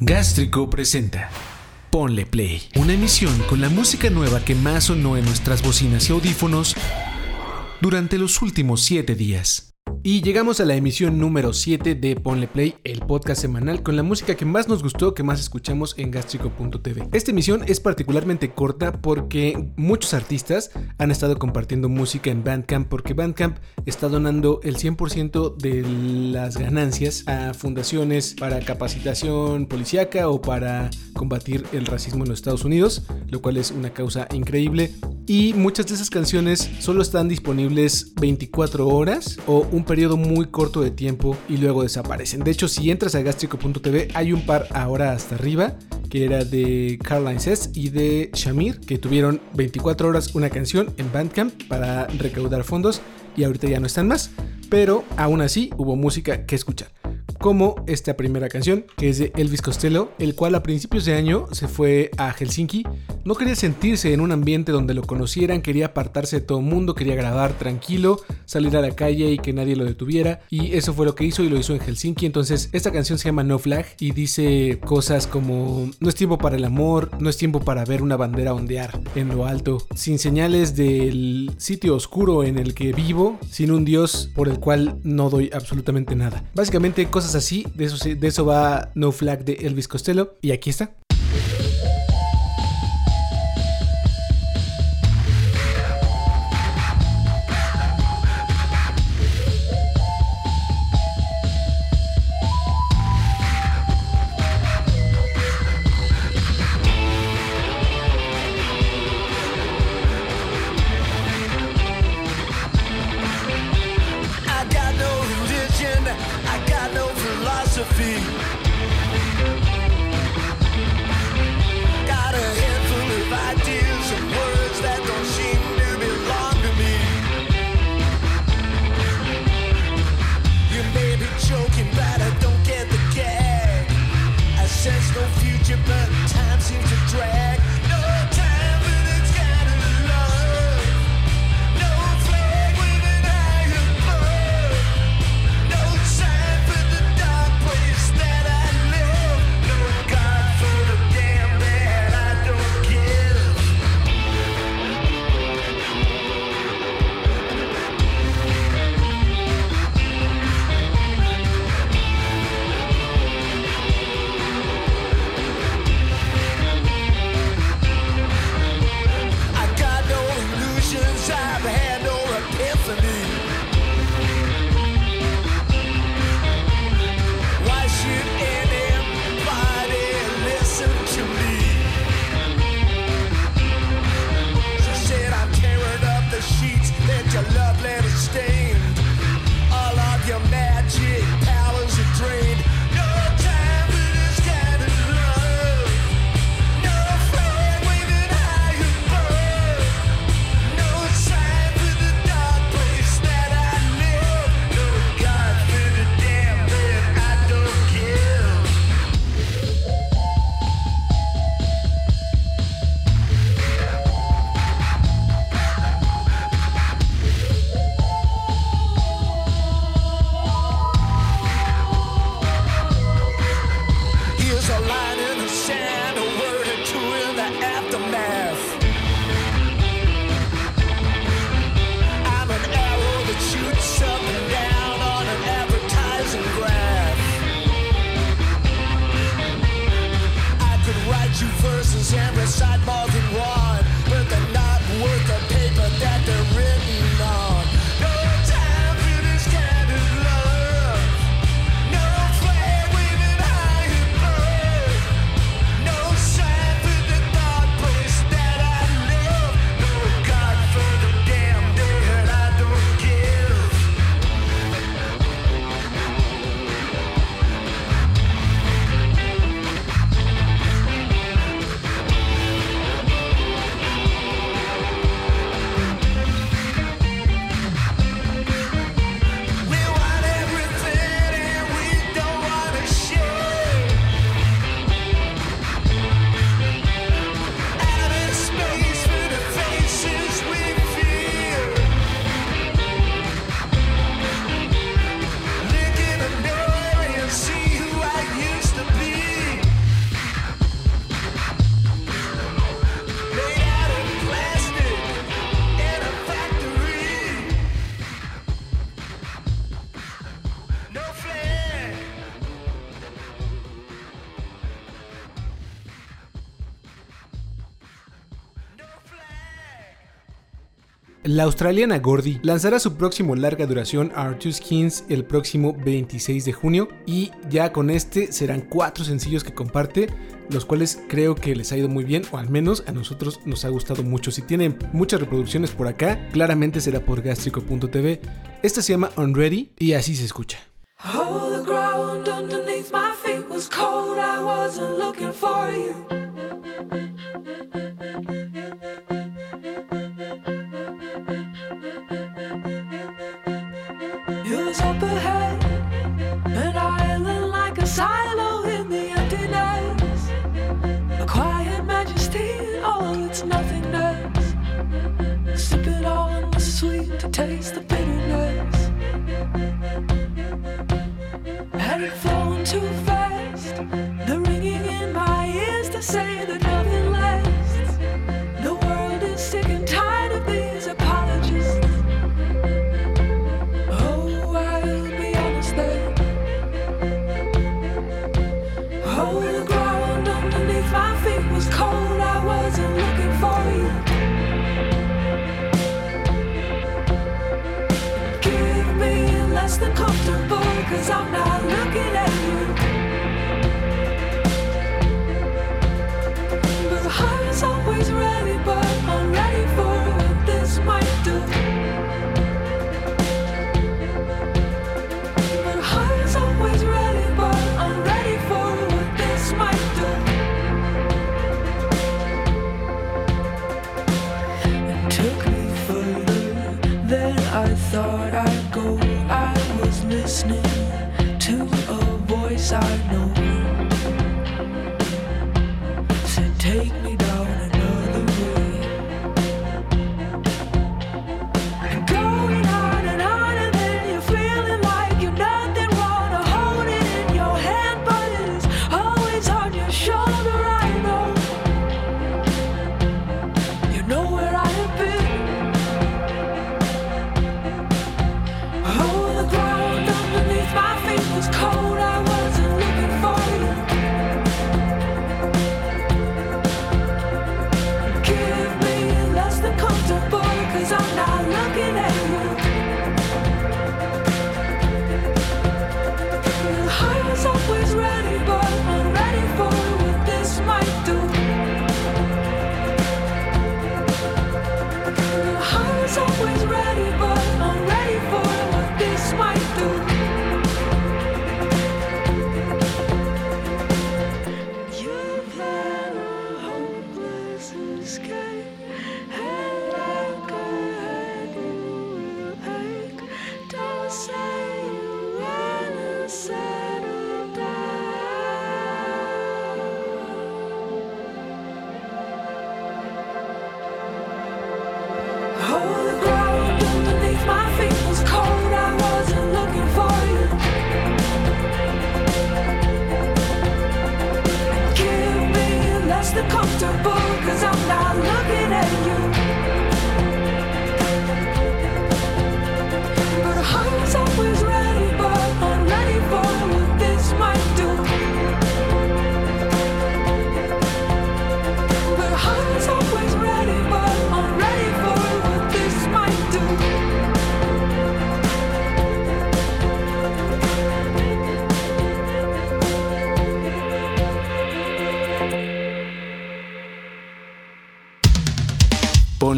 Gástrico presenta Ponle Play, una emisión con la música nueva que más sonó en nuestras bocinas y audífonos durante los últimos 7 días. Y llegamos a la emisión número 7 de Ponle Play, el podcast semanal con la música que más nos gustó, que más escuchamos en gastrico.tv. Esta emisión es particularmente corta porque muchos artistas han estado compartiendo música en Bandcamp porque Bandcamp está donando el 100% de las ganancias a fundaciones para capacitación policíaca o para combatir el racismo en los Estados Unidos, lo cual es una causa increíble. Y muchas de esas canciones solo están disponibles 24 horas o un periodo muy corto de tiempo y luego desaparecen. De hecho, si entras a gastrico.tv hay un par ahora hasta arriba que era de Caroline Sess y de Shamir, que tuvieron 24 horas una canción en Bandcamp para recaudar fondos y ahorita ya no están más, pero aún así hubo música que escuchar como esta primera canción, que es de Elvis Costello, el cual a principios de año se fue a Helsinki. No quería sentirse en un ambiente donde lo conocieran, quería apartarse de todo el mundo, quería grabar tranquilo, salir a la calle y que nadie lo detuviera. Y eso fue lo que hizo y lo hizo en Helsinki. Entonces, esta canción se llama No Flag y dice cosas como: No es tiempo para el amor, no es tiempo para ver una bandera ondear en lo alto, sin señales del sitio oscuro en el que vivo, sin un Dios por el cual no doy absolutamente nada. Básicamente, cosas así. De eso, de eso va No Flag de Elvis Costello. Y aquí está. La australiana Gordy lanzará su próximo larga duración R2 Skins el próximo 26 de junio y ya con este serán cuatro sencillos que comparte los cuales creo que les ha ido muy bien, o al menos a nosotros nos ha gustado mucho. Si tienen muchas reproducciones por acá, claramente será por gastrico.tv. Esta se llama Unready y así se escucha. Taste the bitterness. Had it flown too fast, the ringing in my ears to say that cause I'm not looking at you. But the heart is always ready, but I'm ready for what this might do. But always ready, but I'm ready for what this might do. It took me further than I thought I.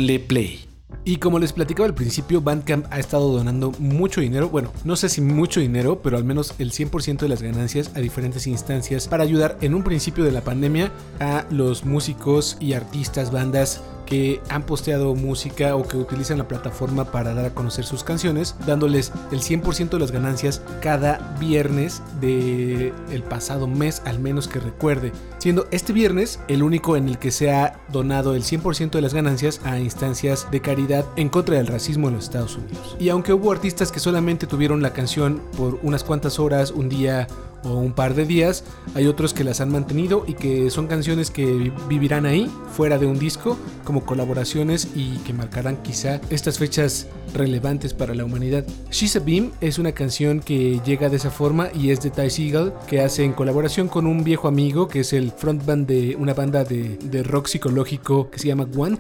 Ponle play. Y como les platicaba al principio, Bandcamp ha estado donando mucho dinero, bueno, no sé si mucho dinero, pero al menos el 100% de las ganancias a diferentes instancias para ayudar en un principio de la pandemia a los músicos y artistas, bandas que han posteado música o que utilizan la plataforma para dar a conocer sus canciones, dándoles el 100% de las ganancias cada viernes del el pasado mes, al menos que recuerde, siendo este viernes el único en el que se ha donado el 100% de las ganancias a instancias de caridad en contra del racismo en los Estados Unidos. Y aunque hubo artistas que solamente tuvieron la canción por unas cuantas horas, un día o un par de días. Hay otros que las han mantenido y que son canciones que vivirán ahí, fuera de un disco, como colaboraciones y que marcarán quizá estas fechas relevantes para la humanidad. She's a Beam es una canción que llega de esa forma y es de Ty Seagal, que hace en colaboración con un viejo amigo que es el frontman de una banda de, de rock psicológico que se llama One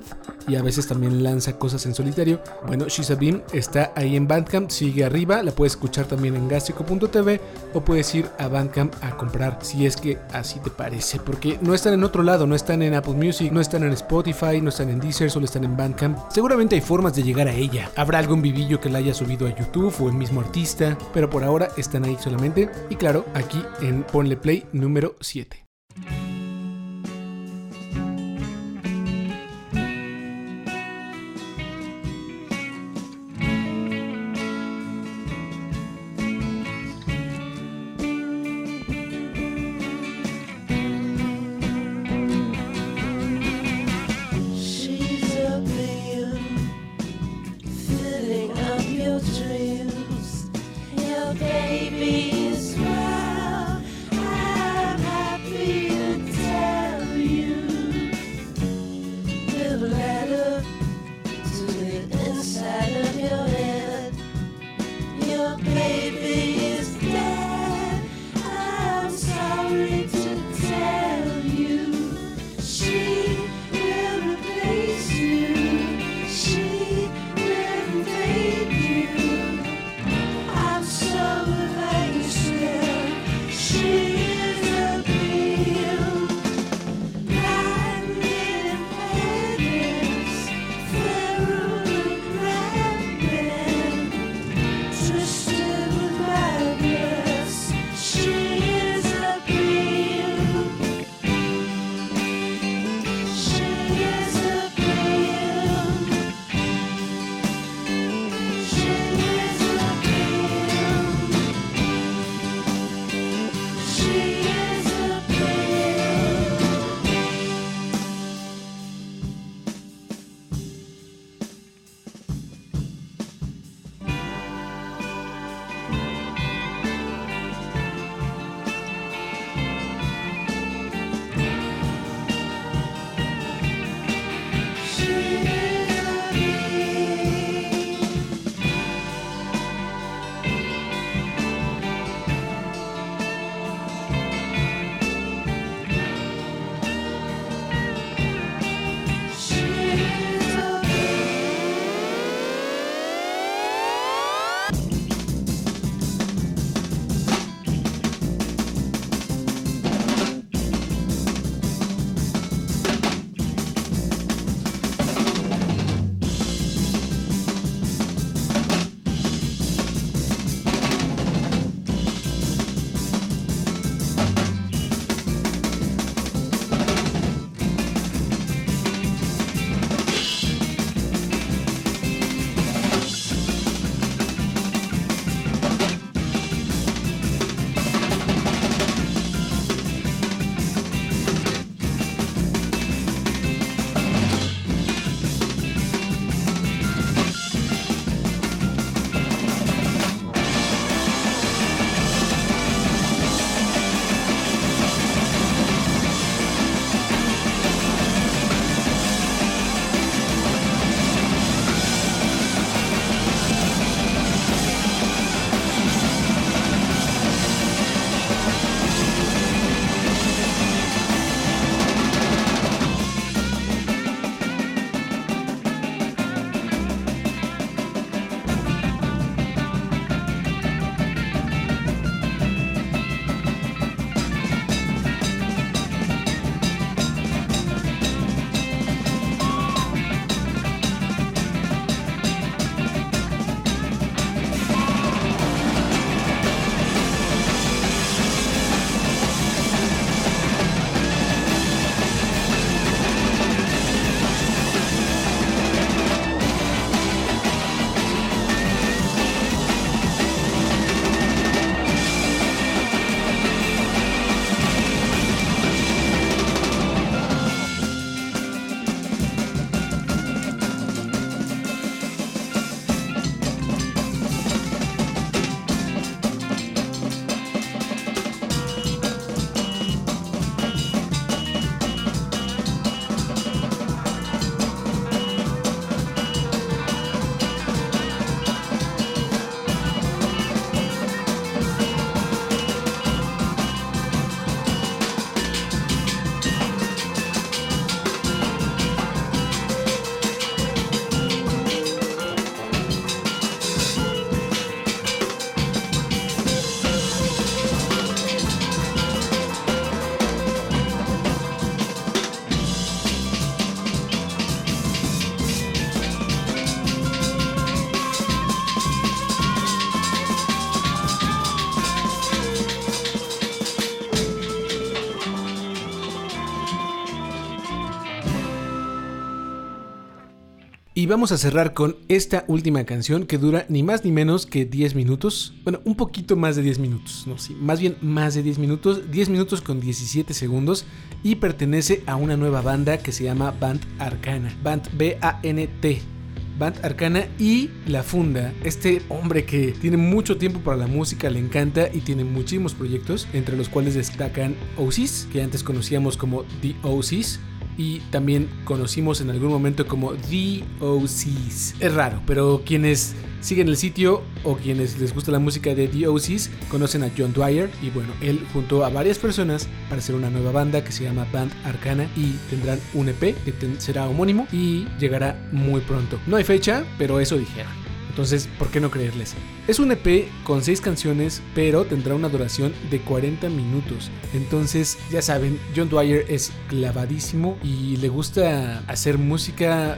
y a veces también lanza cosas en solitario. Bueno, She's a Beam está ahí en Bandcamp, sigue arriba, la puedes escuchar también en gastrico.tv o puedes ir a Bandcamp a comprar si es que así te parece, porque no están en otro lado, no están en Apple Music, no están en Spotify, no están en Deezer, solo están en Bandcamp. Seguramente hay formas de llegar a ella. Habrá algún vivillo que la haya subido a YouTube o el mismo artista, pero por ahora están ahí solamente. Y claro, aquí en Ponle Play número 7. Vamos a cerrar con esta última canción que dura ni más ni menos que 10 minutos. Bueno, un poquito más de 10 minutos, no, sí, más bien más de 10 minutos, 10 minutos con 17 segundos y pertenece a una nueva banda que se llama Band Arcana. Band B-A-N-T. Band Arcana y la funda este hombre que tiene mucho tiempo para la música, le encanta y tiene muchísimos proyectos, entre los cuales destacan OCs, que antes conocíamos como The OCs, y también conocimos en algún momento como The OCs. Es raro, pero quienes siguen el sitio o quienes les gusta la música de The OCs conocen a John Dwyer y bueno, él juntó a varias personas para hacer una nueva banda que se llama Band Arcana y tendrán un EP que será homónimo y llegará muy pronto. No hay fecha, pero eso dijeron. Entonces, ¿por qué no creerles? Es un EP con 6 canciones, pero tendrá una duración de 40 minutos. Entonces, ya saben, John Dwyer es clavadísimo y le gusta hacer música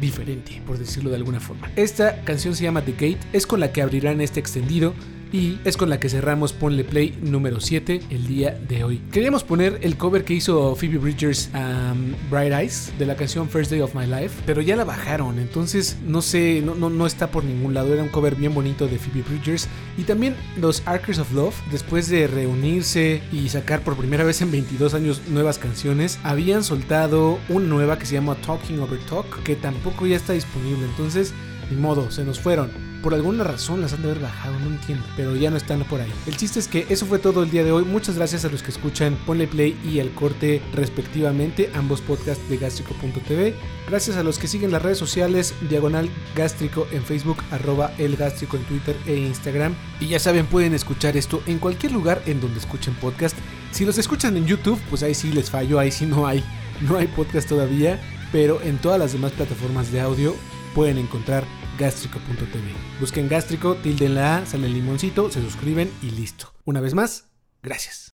diferente, por decirlo de alguna forma. Esta canción se llama The Gate, es con la que abrirán este extendido y es con la que cerramos Ponle Play número 7 el día de hoy. Queríamos poner el cover que hizo Phoebe Bridgers a um, Bright Eyes de la canción First Day of My Life, pero ya la bajaron, entonces no sé, no, no, no está por ningún lado. Era un cover bien bonito de Phoebe Bridgers y también los Arkers of Love, después de reunirse y sacar por primera vez en 22 años nuevas canciones, habían soltado una nueva que se llama Talking Over Talk, que tampoco ya está disponible, entonces modo, se nos fueron. Por alguna razón las han de haber bajado, no entiendo, pero ya no están por ahí. El chiste es que eso fue todo el día de hoy. Muchas gracias a los que escuchan Ponle Play y El Corte respectivamente, ambos podcasts de gástrico.tv. Gracias a los que siguen las redes sociales, Diagonal Gástrico en Facebook, arroba El Gástrico en Twitter e Instagram. Y ya saben, pueden escuchar esto en cualquier lugar en donde escuchen podcast. Si los escuchan en YouTube, pues ahí sí les fallo, ahí sí no hay, no hay podcast todavía. Pero en todas las demás plataformas de audio pueden encontrar gástrico.tv. Busquen gástrico, tilden la A, sale el limoncito, se suscriben y listo. Una vez más, gracias.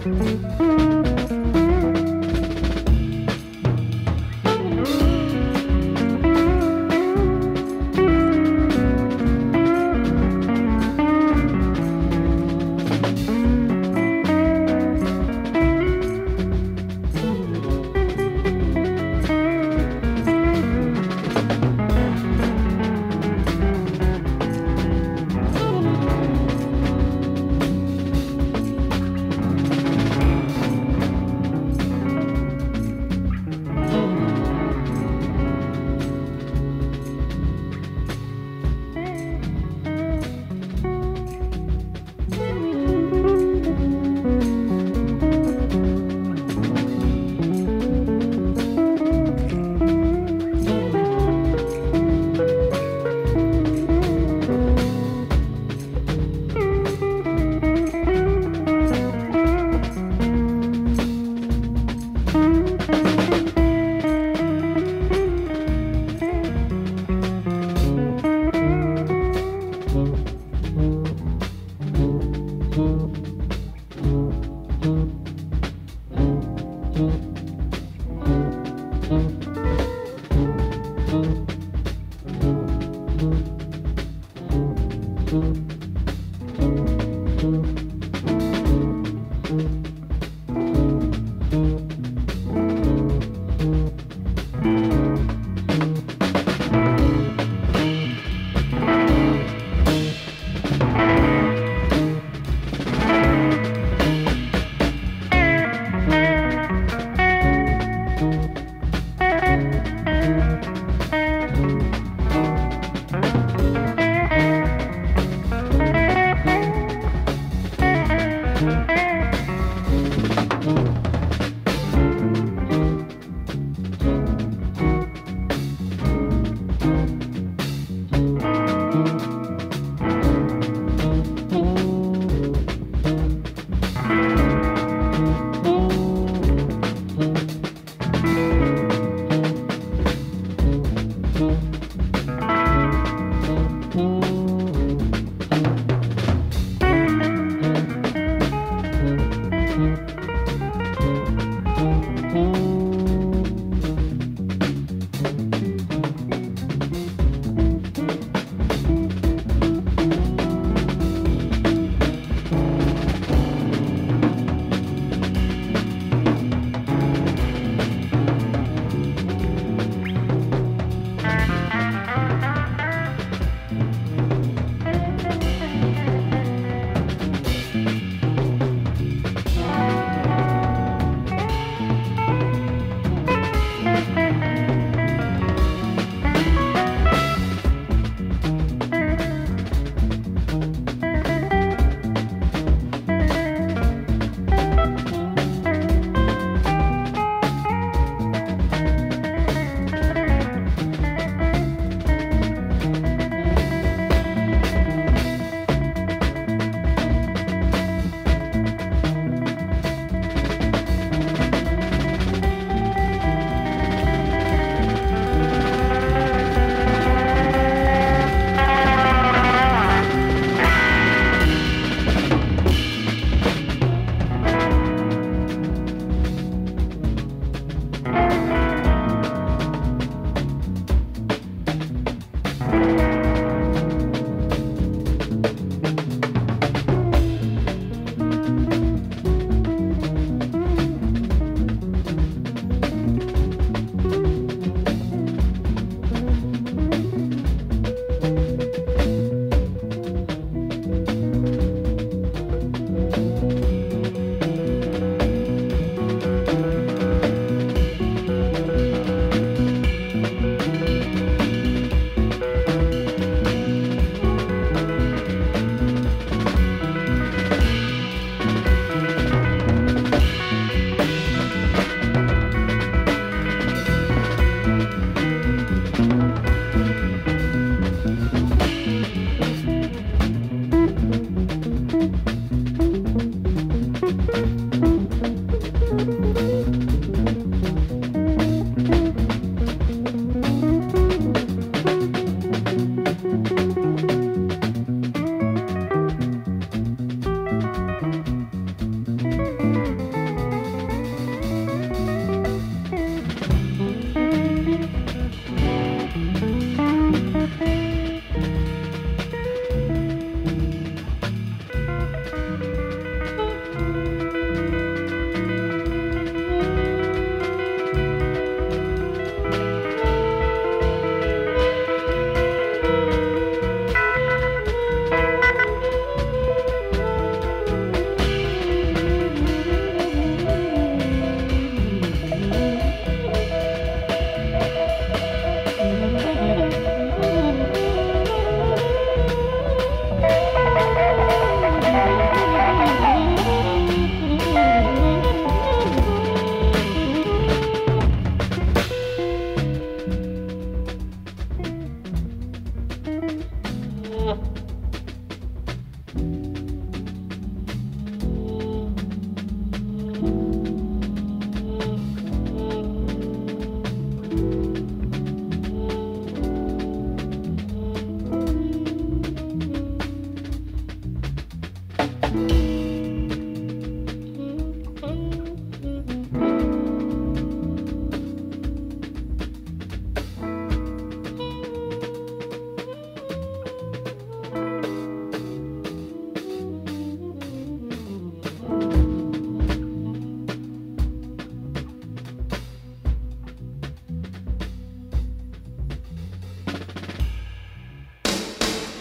Mm-hmm.